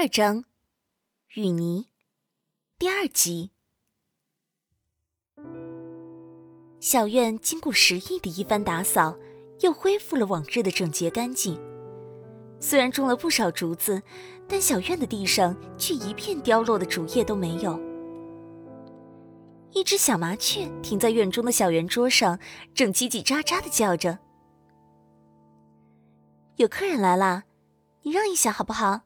二章，雨泥，第二集。小院经过十亿的一番打扫，又恢复了往日的整洁干净。虽然种了不少竹子，但小院的地上却一片凋落的竹叶都没有。一只小麻雀停在院中的小圆桌上，正叽叽喳喳的叫着：“有客人来啦，你让一下好不好？”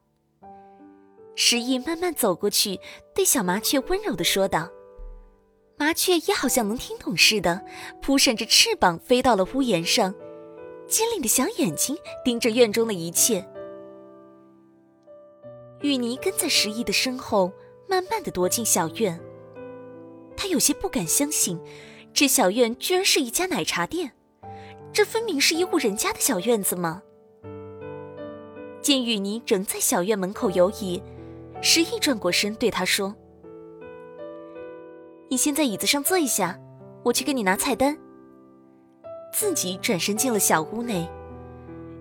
石毅慢慢走过去，对小麻雀温柔的说道：“麻雀也好像能听懂似的，扑扇着翅膀飞到了屋檐上，尖利的小眼睛盯着院中的一切。”雨泥跟在石毅的身后，慢慢的踱进小院。他有些不敢相信，这小院居然是一家奶茶店，这分明是一户人家的小院子嘛！见雨泥仍在小院门口游移。石毅转过身对他说：“你先在椅子上坐一下，我去给你拿菜单。”自己转身进了小屋内，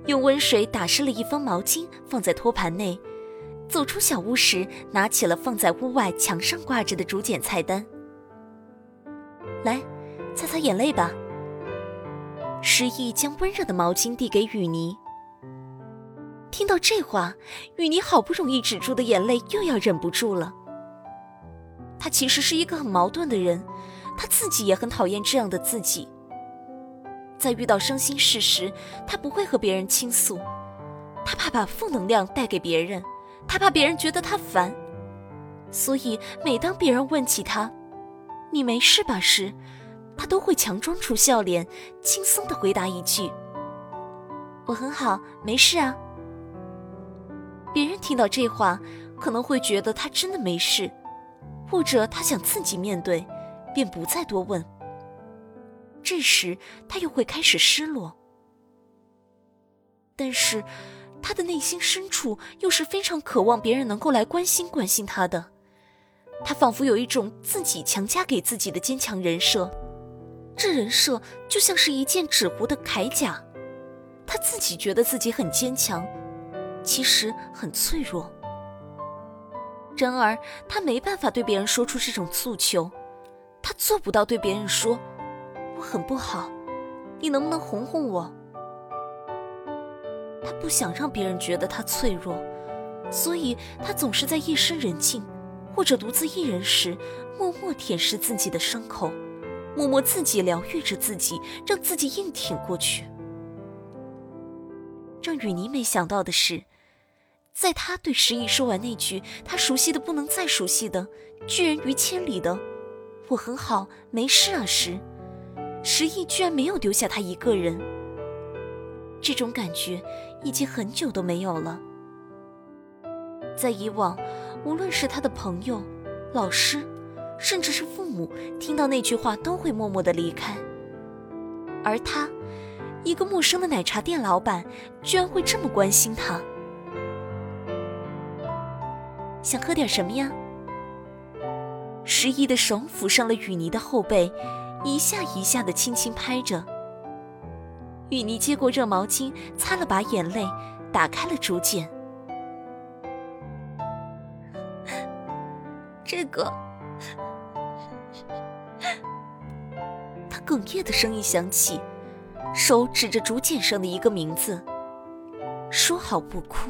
用温水打湿了一方毛巾放在托盘内，走出小屋时，拿起了放在屋外墙上挂着的竹简菜单。来，擦擦眼泪吧。石毅将温热的毛巾递给雨妮。听到这话，雨妮好不容易止住的眼泪又要忍不住了。她其实是一个很矛盾的人，她自己也很讨厌这样的自己。在遇到伤心事时，她不会和别人倾诉，她怕把负能量带给别人，她怕别人觉得她烦，所以每当别人问起她“你没事吧”时，她都会强装出笑脸，轻松的回答一句：“我很好，没事啊。”听到这话，可能会觉得他真的没事，或者他想自己面对，便不再多问。这时他又会开始失落，但是他的内心深处又是非常渴望别人能够来关心关心他的。他仿佛有一种自己强加给自己的坚强人设，这人设就像是一件纸糊的铠甲，他自己觉得自己很坚强。其实很脆弱，然而他没办法对别人说出这种诉求，他做不到对别人说“我很不好，你能不能哄哄我？”他不想让别人觉得他脆弱，所以他总是在夜深人静或者独自一人时，默默舔舐自己的伤口，默默自己疗愈着自己，让自己硬挺过去。让雨妮没想到的是。在他对石毅说完那句他熟悉的不能再熟悉的“拒人于千里”的“我很好，没事啊”时，石毅居然没有丢下他一个人。这种感觉已经很久都没有了。在以往，无论是他的朋友、老师，甚至是父母，听到那句话都会默默的离开，而他，一个陌生的奶茶店老板，居然会这么关心他。想喝点什么呀？十一的手抚上了雨妮的后背，一下一下的轻轻拍着。雨妮接过热毛巾，擦了把眼泪，打开了竹简。这个，他哽咽的声音响起，手指着竹简上的一个名字，说好不哭。